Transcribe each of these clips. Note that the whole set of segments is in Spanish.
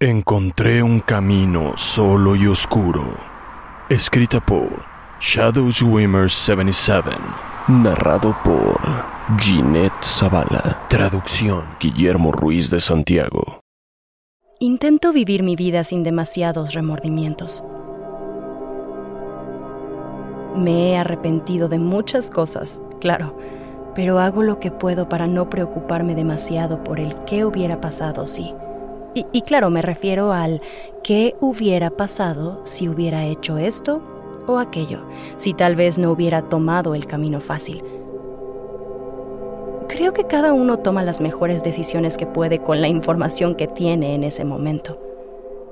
Encontré un camino solo y oscuro. Escrita por Shadow Swimmer 77. Narrado por Ginette Zavala. Traducción Guillermo Ruiz de Santiago. Intento vivir mi vida sin demasiados remordimientos. Me he arrepentido de muchas cosas, claro, pero hago lo que puedo para no preocuparme demasiado por el qué hubiera pasado si... Y, claro, me refiero al qué hubiera pasado si hubiera hecho esto o aquello, si tal vez no hubiera tomado el camino fácil. Creo que cada uno toma las mejores decisiones que puede con la información que tiene en ese momento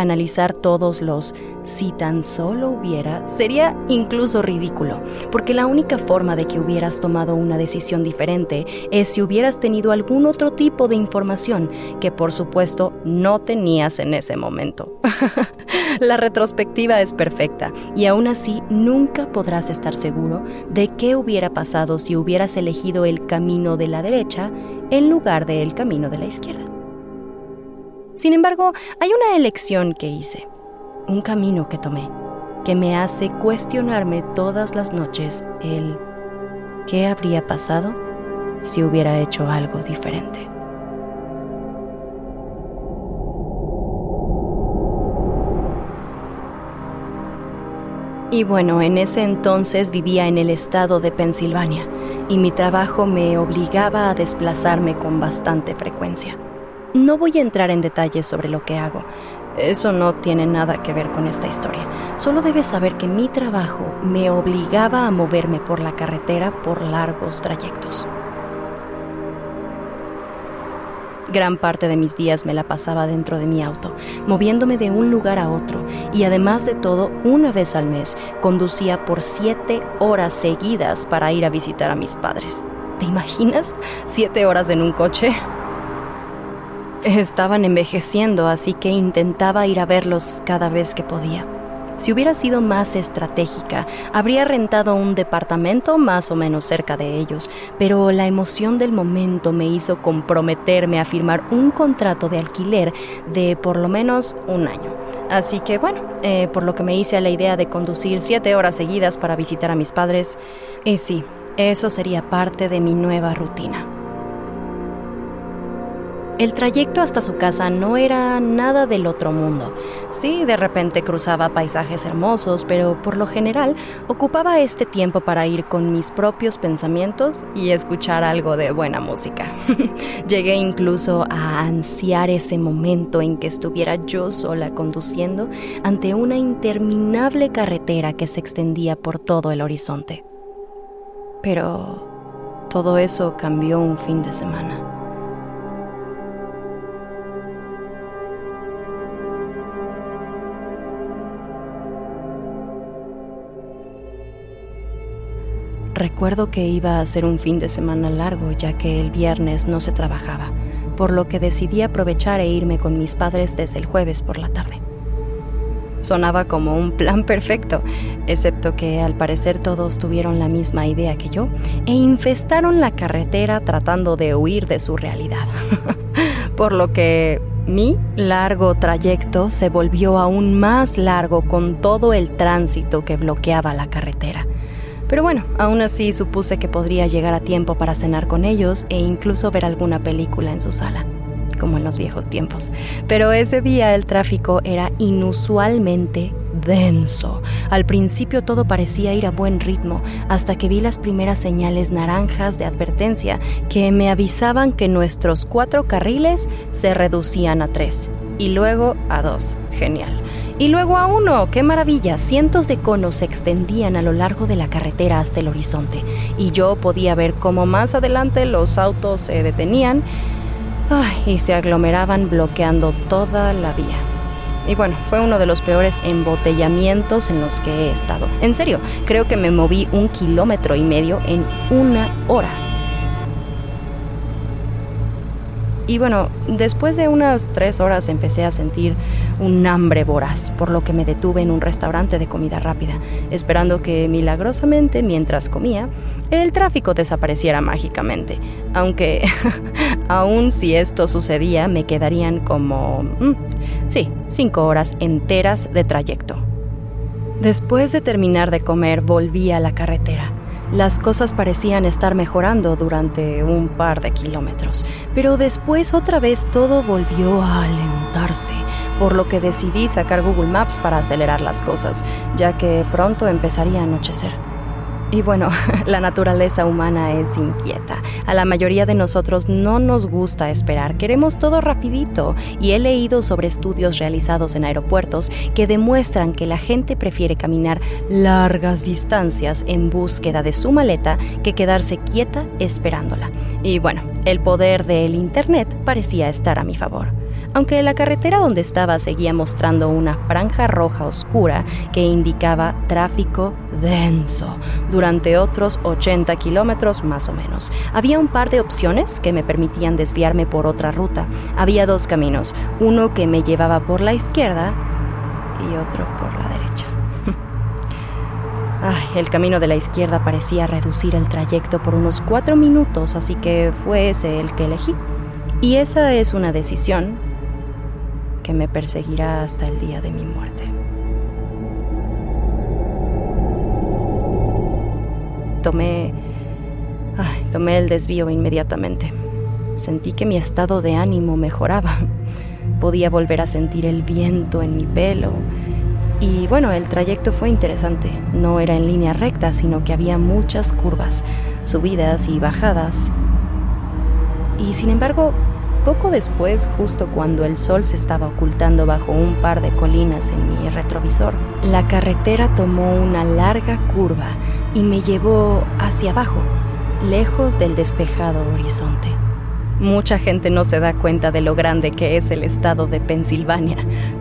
analizar todos los si tan solo hubiera sería incluso ridículo, porque la única forma de que hubieras tomado una decisión diferente es si hubieras tenido algún otro tipo de información que por supuesto no tenías en ese momento. la retrospectiva es perfecta y aún así nunca podrás estar seguro de qué hubiera pasado si hubieras elegido el camino de la derecha en lugar del camino de la izquierda. Sin embargo, hay una elección que hice, un camino que tomé, que me hace cuestionarme todas las noches el qué habría pasado si hubiera hecho algo diferente. Y bueno, en ese entonces vivía en el estado de Pensilvania y mi trabajo me obligaba a desplazarme con bastante frecuencia. No voy a entrar en detalles sobre lo que hago. Eso no tiene nada que ver con esta historia. Solo debes saber que mi trabajo me obligaba a moverme por la carretera por largos trayectos. Gran parte de mis días me la pasaba dentro de mi auto, moviéndome de un lugar a otro, y además de todo, una vez al mes, conducía por siete horas seguidas para ir a visitar a mis padres. ¿Te imaginas? ¿Siete horas en un coche? Estaban envejeciendo, así que intentaba ir a verlos cada vez que podía. Si hubiera sido más estratégica, habría rentado un departamento más o menos cerca de ellos, pero la emoción del momento me hizo comprometerme a firmar un contrato de alquiler de por lo menos un año. Así que bueno, eh, por lo que me hice a la idea de conducir siete horas seguidas para visitar a mis padres, y sí, eso sería parte de mi nueva rutina. El trayecto hasta su casa no era nada del otro mundo. Sí, de repente cruzaba paisajes hermosos, pero por lo general ocupaba este tiempo para ir con mis propios pensamientos y escuchar algo de buena música. Llegué incluso a ansiar ese momento en que estuviera yo sola conduciendo ante una interminable carretera que se extendía por todo el horizonte. Pero todo eso cambió un fin de semana. Recuerdo que iba a ser un fin de semana largo ya que el viernes no se trabajaba, por lo que decidí aprovechar e irme con mis padres desde el jueves por la tarde. Sonaba como un plan perfecto, excepto que al parecer todos tuvieron la misma idea que yo e infestaron la carretera tratando de huir de su realidad. por lo que mi largo trayecto se volvió aún más largo con todo el tránsito que bloqueaba la carretera. Pero bueno, aún así supuse que podría llegar a tiempo para cenar con ellos e incluso ver alguna película en su sala, como en los viejos tiempos. Pero ese día el tráfico era inusualmente denso. Al principio todo parecía ir a buen ritmo, hasta que vi las primeras señales naranjas de advertencia que me avisaban que nuestros cuatro carriles se reducían a tres y luego a dos. Genial. Y luego a uno. ¡Qué maravilla! Cientos de conos se extendían a lo largo de la carretera hasta el horizonte y yo podía ver cómo más adelante los autos se detenían y se aglomeraban bloqueando toda la vía. Y bueno, fue uno de los peores embotellamientos en los que he estado. En serio, creo que me moví un kilómetro y medio en una hora. Y bueno, después de unas tres horas empecé a sentir un hambre voraz, por lo que me detuve en un restaurante de comida rápida, esperando que milagrosamente mientras comía, el tráfico desapareciera mágicamente. Aunque, aún si esto sucedía, me quedarían como, mm, sí, cinco horas enteras de trayecto. Después de terminar de comer, volví a la carretera. Las cosas parecían estar mejorando durante un par de kilómetros, pero después otra vez todo volvió a alentarse, por lo que decidí sacar Google Maps para acelerar las cosas, ya que pronto empezaría a anochecer. Y bueno, la naturaleza humana es inquieta. A la mayoría de nosotros no nos gusta esperar, queremos todo rapidito. Y he leído sobre estudios realizados en aeropuertos que demuestran que la gente prefiere caminar largas distancias en búsqueda de su maleta que quedarse quieta esperándola. Y bueno, el poder del Internet parecía estar a mi favor aunque la carretera donde estaba seguía mostrando una franja roja oscura que indicaba tráfico denso durante otros 80 kilómetros más o menos. Había un par de opciones que me permitían desviarme por otra ruta. Había dos caminos, uno que me llevaba por la izquierda y otro por la derecha. el camino de la izquierda parecía reducir el trayecto por unos cuatro minutos, así que fue ese el que elegí. Y esa es una decisión que me perseguirá hasta el día de mi muerte. Tomé... tomé el desvío inmediatamente. Sentí que mi estado de ánimo mejoraba. Podía volver a sentir el viento en mi pelo. Y bueno, el trayecto fue interesante. No era en línea recta, sino que había muchas curvas, subidas y bajadas. Y sin embargo, poco después, justo cuando el sol se estaba ocultando bajo un par de colinas en mi retrovisor, la carretera tomó una larga curva y me llevó hacia abajo, lejos del despejado horizonte. Mucha gente no se da cuenta de lo grande que es el estado de Pensilvania.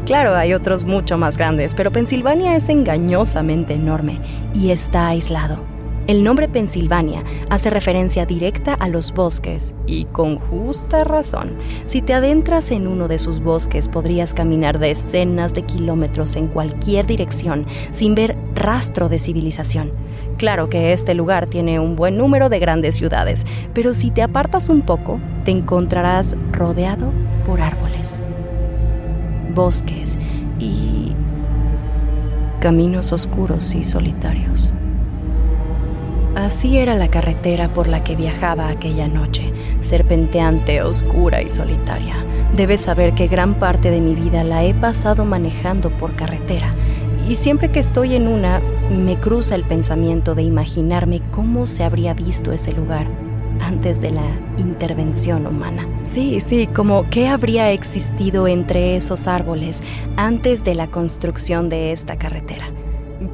Claro, hay otros mucho más grandes, pero Pensilvania es engañosamente enorme y está aislado. El nombre Pensilvania hace referencia directa a los bosques, y con justa razón. Si te adentras en uno de sus bosques podrías caminar decenas de kilómetros en cualquier dirección sin ver rastro de civilización. Claro que este lugar tiene un buen número de grandes ciudades, pero si te apartas un poco, te encontrarás rodeado por árboles, bosques y caminos oscuros y solitarios. Así era la carretera por la que viajaba aquella noche, serpenteante, oscura y solitaria. Debes saber que gran parte de mi vida la he pasado manejando por carretera, y siempre que estoy en una, me cruza el pensamiento de imaginarme cómo se habría visto ese lugar antes de la intervención humana. Sí, sí, como qué habría existido entre esos árboles antes de la construcción de esta carretera.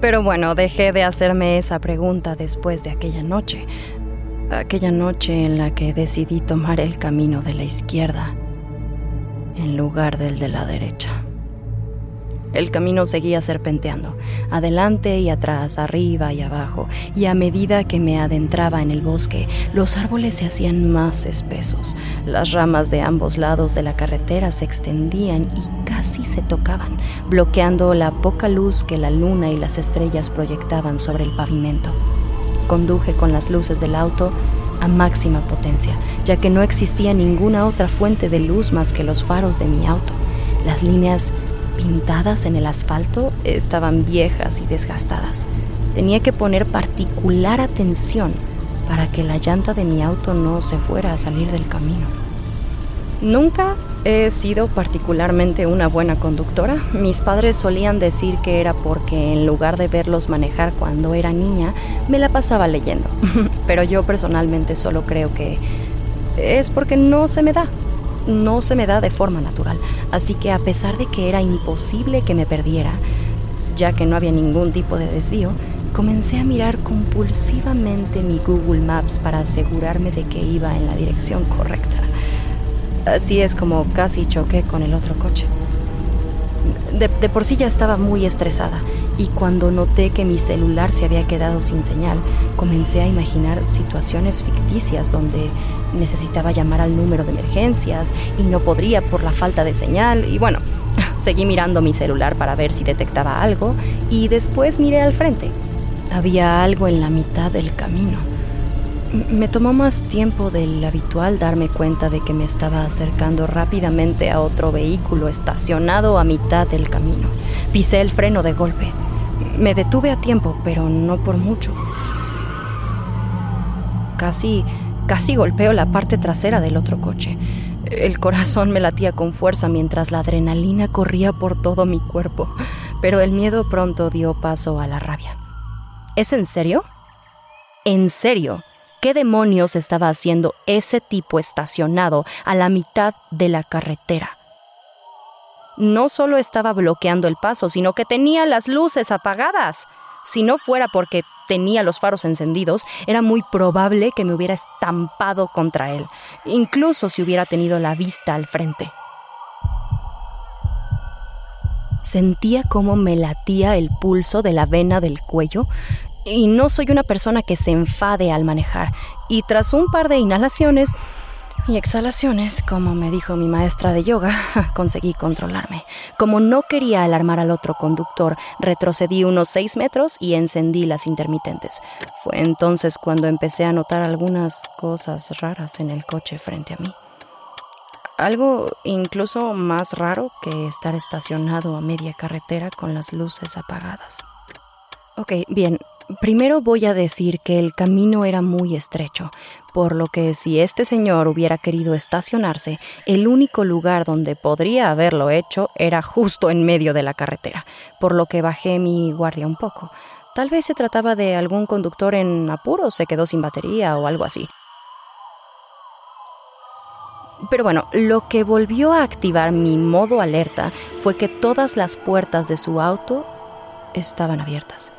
Pero bueno, dejé de hacerme esa pregunta después de aquella noche. Aquella noche en la que decidí tomar el camino de la izquierda en lugar del de la derecha. El camino seguía serpenteando, adelante y atrás, arriba y abajo, y a medida que me adentraba en el bosque, los árboles se hacían más espesos. Las ramas de ambos lados de la carretera se extendían y casi se tocaban, bloqueando la poca luz que la luna y las estrellas proyectaban sobre el pavimento. Conduje con las luces del auto a máxima potencia, ya que no existía ninguna otra fuente de luz más que los faros de mi auto. Las líneas pintadas en el asfalto estaban viejas y desgastadas. Tenía que poner particular atención para que la llanta de mi auto no se fuera a salir del camino. Nunca he sido particularmente una buena conductora. Mis padres solían decir que era porque en lugar de verlos manejar cuando era niña, me la pasaba leyendo. Pero yo personalmente solo creo que es porque no se me da no se me da de forma natural. Así que a pesar de que era imposible que me perdiera, ya que no había ningún tipo de desvío, comencé a mirar compulsivamente mi Google Maps para asegurarme de que iba en la dirección correcta. Así es como casi choqué con el otro coche. De, por sí ya estaba muy estresada y cuando noté que mi celular se había quedado sin señal, comencé a imaginar situaciones ficticias donde necesitaba llamar al número de emergencias y no podría por la falta de señal y bueno, seguí mirando mi celular para ver si detectaba algo y después miré al frente. Había algo en la mitad del camino. Me tomó más tiempo del habitual darme cuenta de que me estaba acercando rápidamente a otro vehículo estacionado a mitad del camino. Pisé el freno de golpe. Me detuve a tiempo, pero no por mucho. Casi, casi golpeo la parte trasera del otro coche. El corazón me latía con fuerza mientras la adrenalina corría por todo mi cuerpo, pero el miedo pronto dio paso a la rabia. ¿Es en serio? ¿En serio? ¿Qué demonios estaba haciendo ese tipo estacionado a la mitad de la carretera? No solo estaba bloqueando el paso, sino que tenía las luces apagadas. Si no fuera porque tenía los faros encendidos, era muy probable que me hubiera estampado contra él, incluso si hubiera tenido la vista al frente. Sentía cómo me latía el pulso de la vena del cuello y no soy una persona que se enfade al manejar. Y tras un par de inhalaciones y exhalaciones, como me dijo mi maestra de yoga, conseguí controlarme. Como no quería alarmar al otro conductor, retrocedí unos seis metros y encendí las intermitentes. Fue entonces cuando empecé a notar algunas cosas raras en el coche frente a mí. Algo incluso más raro que estar estacionado a media carretera con las luces apagadas. Ok, bien, Primero voy a decir que el camino era muy estrecho, por lo que si este señor hubiera querido estacionarse, el único lugar donde podría haberlo hecho era justo en medio de la carretera, por lo que bajé mi guardia un poco. Tal vez se trataba de algún conductor en apuro, se quedó sin batería o algo así. Pero bueno, lo que volvió a activar mi modo alerta fue que todas las puertas de su auto estaban abiertas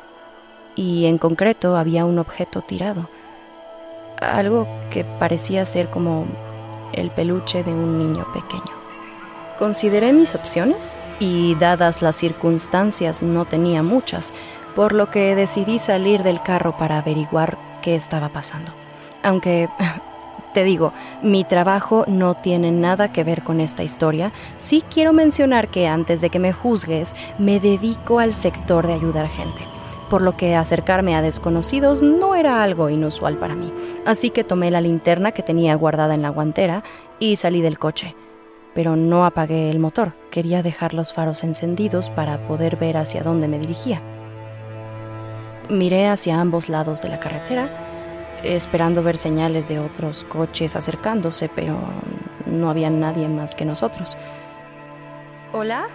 y en concreto había un objeto tirado, algo que parecía ser como el peluche de un niño pequeño. Consideré mis opciones y dadas las circunstancias no tenía muchas, por lo que decidí salir del carro para averiguar qué estaba pasando. Aunque, te digo, mi trabajo no tiene nada que ver con esta historia, sí quiero mencionar que antes de que me juzgues, me dedico al sector de ayudar gente por lo que acercarme a desconocidos no era algo inusual para mí. Así que tomé la linterna que tenía guardada en la guantera y salí del coche. Pero no apagué el motor, quería dejar los faros encendidos para poder ver hacia dónde me dirigía. Miré hacia ambos lados de la carretera, esperando ver señales de otros coches acercándose, pero no había nadie más que nosotros. ¿Hola?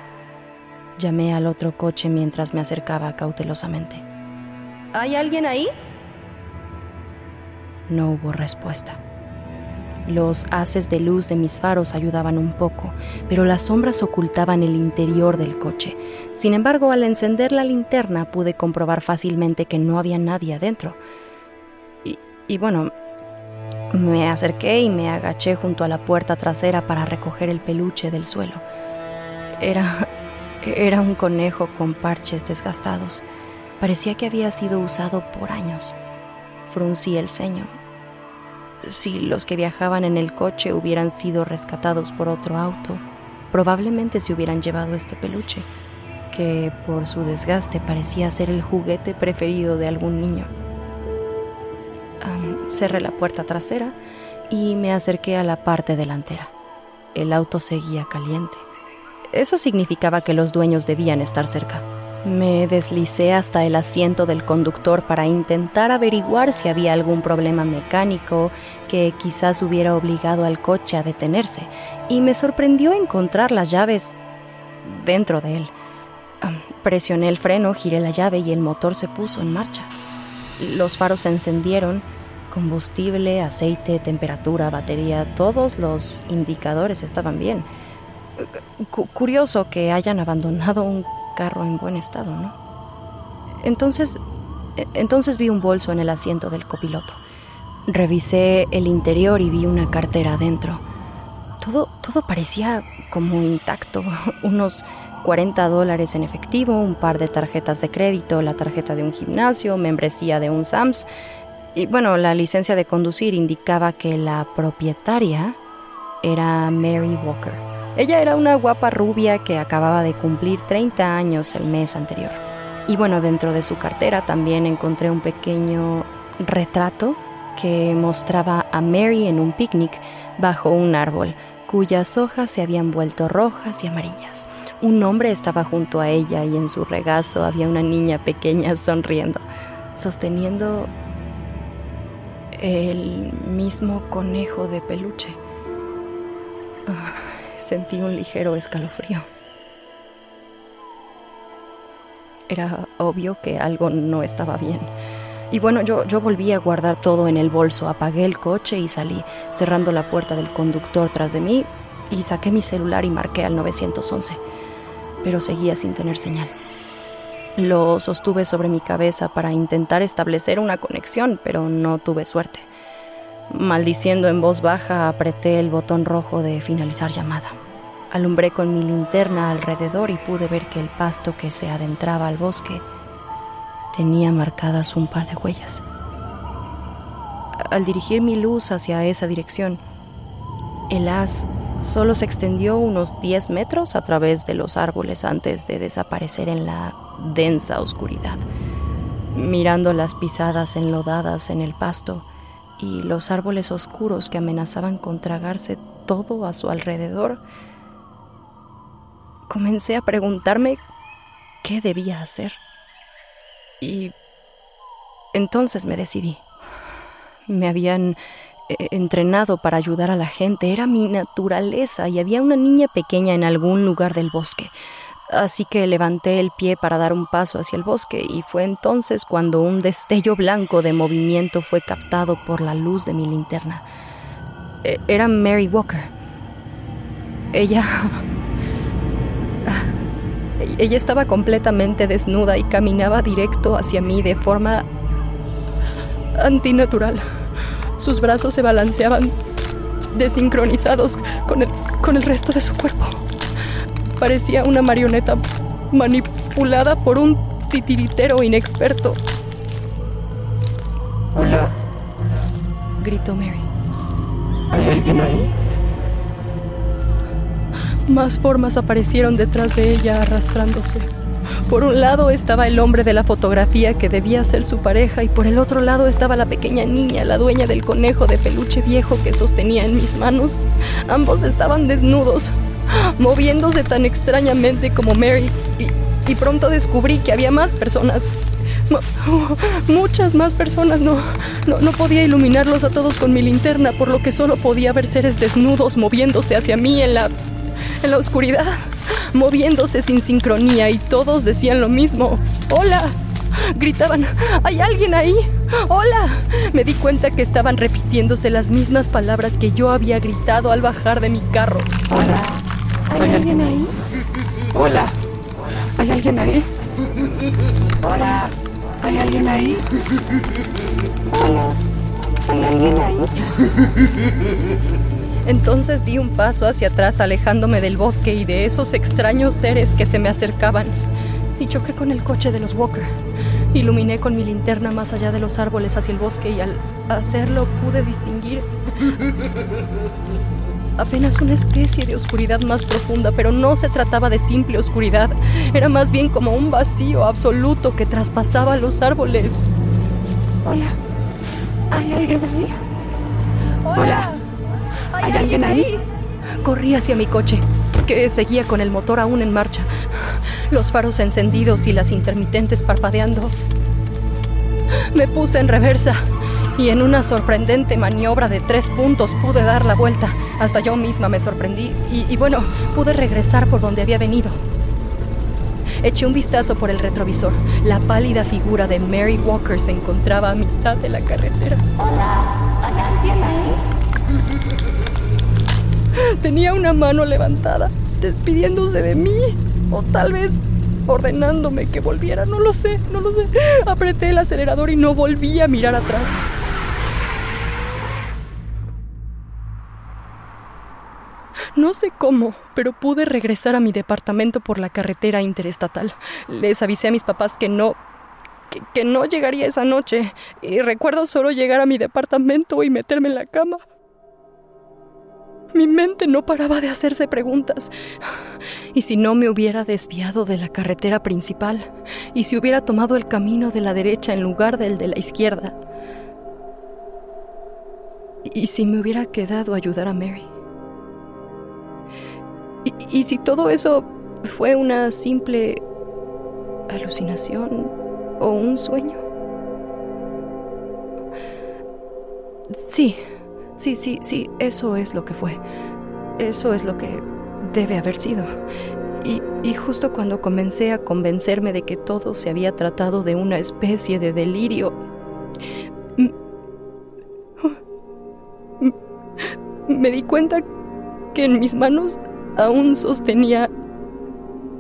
Llamé al otro coche mientras me acercaba cautelosamente. ¿Hay alguien ahí? No hubo respuesta. Los haces de luz de mis faros ayudaban un poco, pero las sombras ocultaban el interior del coche. Sin embargo, al encender la linterna pude comprobar fácilmente que no había nadie adentro. Y, y bueno, me acerqué y me agaché junto a la puerta trasera para recoger el peluche del suelo. Era era un conejo con parches desgastados. Parecía que había sido usado por años. Fruncí el ceño. Si los que viajaban en el coche hubieran sido rescatados por otro auto, probablemente se hubieran llevado este peluche, que por su desgaste parecía ser el juguete preferido de algún niño. cerré la puerta trasera y me acerqué a la parte delantera. El auto seguía caliente. Eso significaba que los dueños debían estar cerca. Me deslicé hasta el asiento del conductor para intentar averiguar si había algún problema mecánico que quizás hubiera obligado al coche a detenerse, y me sorprendió encontrar las llaves dentro de él. Presioné el freno, giré la llave y el motor se puso en marcha. Los faros se encendieron, combustible, aceite, temperatura, batería, todos los indicadores estaban bien curioso que hayan abandonado un carro en buen estado, ¿no? Entonces, e, entonces vi un bolso en el asiento del copiloto. Revisé el interior y vi una cartera adentro. Todo, todo parecía como intacto. Unos 40 dólares en efectivo, un par de tarjetas de crédito, la tarjeta de un gimnasio, membresía de un SAMS. Y bueno, la licencia de conducir indicaba que la propietaria era Mary Walker. Ella era una guapa rubia que acababa de cumplir 30 años el mes anterior. Y bueno, dentro de su cartera también encontré un pequeño retrato que mostraba a Mary en un picnic bajo un árbol, cuyas hojas se habían vuelto rojas y amarillas. Un hombre estaba junto a ella y en su regazo había una niña pequeña sonriendo, sosteniendo el mismo conejo de peluche. Ah, sentí un ligero escalofrío. Era obvio que algo no estaba bien. Y bueno, yo, yo volví a guardar todo en el bolso, apagué el coche y salí, cerrando la puerta del conductor tras de mí y saqué mi celular y marqué al 911, pero seguía sin tener señal. Lo sostuve sobre mi cabeza para intentar establecer una conexión, pero no tuve suerte. Maldiciendo en voz baja, apreté el botón rojo de finalizar llamada. Alumbré con mi linterna alrededor y pude ver que el pasto que se adentraba al bosque tenía marcadas un par de huellas. Al dirigir mi luz hacia esa dirección, el haz solo se extendió unos 10 metros a través de los árboles antes de desaparecer en la densa oscuridad. Mirando las pisadas enlodadas en el pasto y los árboles oscuros que amenazaban con tragarse todo a su alrededor, comencé a preguntarme qué debía hacer. Y entonces me decidí. Me habían eh, entrenado para ayudar a la gente, era mi naturaleza y había una niña pequeña en algún lugar del bosque. Así que levanté el pie para dar un paso hacia el bosque y fue entonces cuando un destello blanco de movimiento fue captado por la luz de mi linterna. E, era Mary Walker. Ella ella estaba completamente desnuda y caminaba directo hacia mí de forma antinatural. Sus brazos se balanceaban desincronizados con el, con el resto de su cuerpo. Parecía una marioneta manipulada por un titiritero inexperto. Hola. Gritó Mary. ¿Hay alguien ahí? Más formas aparecieron detrás de ella arrastrándose. Por un lado estaba el hombre de la fotografía que debía ser su pareja y por el otro lado estaba la pequeña niña, la dueña del conejo de peluche viejo que sostenía en mis manos. Ambos estaban desnudos, moviéndose tan extrañamente como Mary y, pronto descubrí que había más personas. Muchas más personas. No, no, podía iluminarlos a todos con mi linterna, por lo que solo podía ver seres desnudos moviéndose hacia mí en la en la oscuridad, moviéndose sin sincronía y todos decían lo mismo. ¡Hola! Gritaban, ¿hay alguien ahí? ¡Hola! Me di cuenta que estaban repitiéndose las mismas palabras que yo había gritado al bajar de mi carro. Hola, ¿hay alguien ahí? Hola, ¿hay alguien ahí? Hola, ¿hay alguien ahí? Hola, ¿hay alguien ahí? Entonces di un paso hacia atrás alejándome del bosque y de esos extraños seres que se me acercaban y choqué con el coche de los Walker. Iluminé con mi linterna más allá de los árboles hacia el bosque y al hacerlo pude distinguir apenas una especie de oscuridad más profunda, pero no se trataba de simple oscuridad, era más bien como un vacío absoluto que traspasaba los árboles. Hola, ¿hay alguien ahí? Hola. ¿Hay alguien ahí? Corrí hacia mi coche, que seguía con el motor aún en marcha, los faros encendidos y las intermitentes parpadeando. Me puse en reversa y en una sorprendente maniobra de tres puntos pude dar la vuelta. Hasta yo misma me sorprendí y, y, bueno, pude regresar por donde había venido. Eché un vistazo por el retrovisor. La pálida figura de Mary Walker se encontraba a mitad de la carretera. Hola, ¿hay alguien ahí? Tenía una mano levantada, despidiéndose de mí, o tal vez ordenándome que volviera, no lo sé, no lo sé. Apreté el acelerador y no volví a mirar atrás. No sé cómo, pero pude regresar a mi departamento por la carretera interestatal. Les avisé a mis papás que no que, no llegaría esa noche. Y recuerdo solo llegar a mi departamento y meterme en la cama. Mi mente no paraba de hacerse preguntas. ¿Y si no me hubiera desviado de la carretera principal? ¿Y si hubiera tomado el camino de la derecha en lugar del de la izquierda? ¿Y si me hubiera quedado a ayudar a Mary? ¿Y, si todo eso fue una simple alucinación o un sueño? Sí, Sí, sí, sí, eso es lo que fue. Eso es lo que debe haber sido. Y, justo cuando comencé a convencerme de que todo se había tratado de una especie de delirio, me di cuenta que en mis manos aún sostenía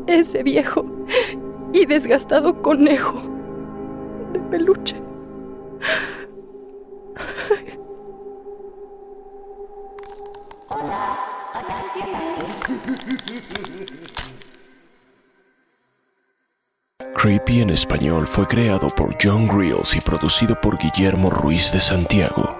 ese viejo y desgastado conejo de peluche. Creepy en español fue creado por John Grills y producido por Guillermo Ruiz de Santiago.